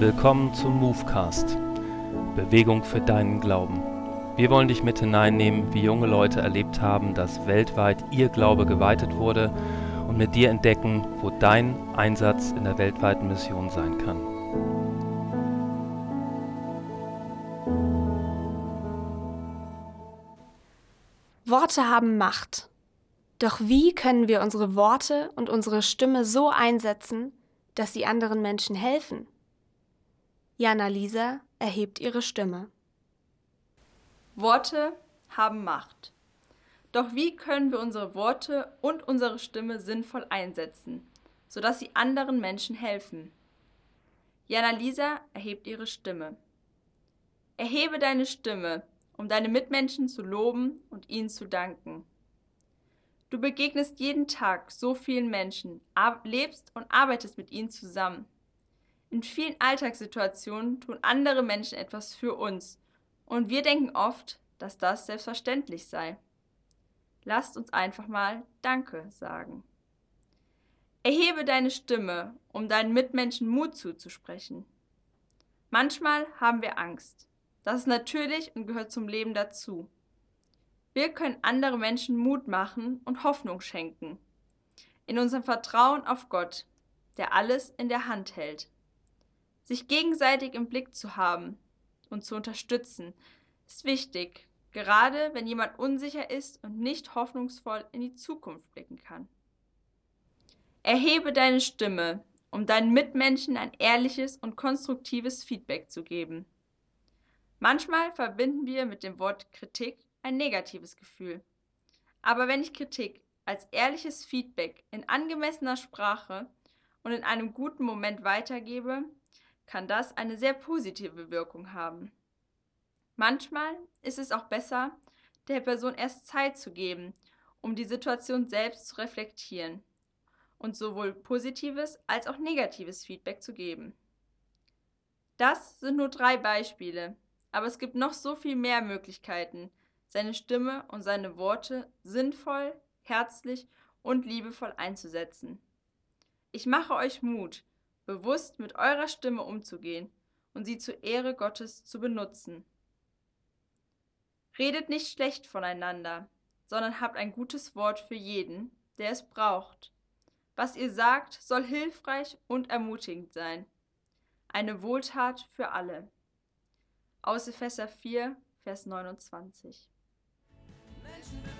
Willkommen zum Movecast. Bewegung für deinen Glauben. Wir wollen dich mit hineinnehmen, wie junge Leute erlebt haben, dass weltweit ihr Glaube geweitet wurde und mit dir entdecken, wo dein Einsatz in der weltweiten Mission sein kann. Worte haben Macht. Doch wie können wir unsere Worte und unsere Stimme so einsetzen, dass sie anderen Menschen helfen? Jana Lisa erhebt ihre Stimme. Worte haben Macht. Doch wie können wir unsere Worte und unsere Stimme sinnvoll einsetzen, sodass sie anderen Menschen helfen? Jana Lisa erhebt ihre Stimme. Erhebe deine Stimme, um deine Mitmenschen zu loben und ihnen zu danken. Du begegnest jeden Tag so vielen Menschen, lebst und arbeitest mit ihnen zusammen. In vielen Alltagssituationen tun andere Menschen etwas für uns und wir denken oft, dass das selbstverständlich sei. Lasst uns einfach mal Danke sagen. Erhebe deine Stimme, um deinen Mitmenschen Mut zuzusprechen. Manchmal haben wir Angst. Das ist natürlich und gehört zum Leben dazu. Wir können andere Menschen Mut machen und Hoffnung schenken. In unserem Vertrauen auf Gott, der alles in der Hand hält. Sich gegenseitig im Blick zu haben und zu unterstützen, ist wichtig, gerade wenn jemand unsicher ist und nicht hoffnungsvoll in die Zukunft blicken kann. Erhebe deine Stimme, um deinen Mitmenschen ein ehrliches und konstruktives Feedback zu geben. Manchmal verbinden wir mit dem Wort Kritik ein negatives Gefühl. Aber wenn ich Kritik als ehrliches Feedback in angemessener Sprache und in einem guten Moment weitergebe, kann das eine sehr positive Wirkung haben. Manchmal ist es auch besser, der Person erst Zeit zu geben, um die Situation selbst zu reflektieren und sowohl positives als auch negatives Feedback zu geben. Das sind nur drei Beispiele, aber es gibt noch so viel mehr Möglichkeiten, seine Stimme und seine Worte sinnvoll, herzlich und liebevoll einzusetzen. Ich mache euch Mut, bewusst mit eurer Stimme umzugehen und sie zur Ehre Gottes zu benutzen. Redet nicht schlecht voneinander, sondern habt ein gutes Wort für jeden, der es braucht. Was ihr sagt, soll hilfreich und ermutigend sein. Eine Wohltat für alle. Aus Epheser 4, Vers 29. Menschen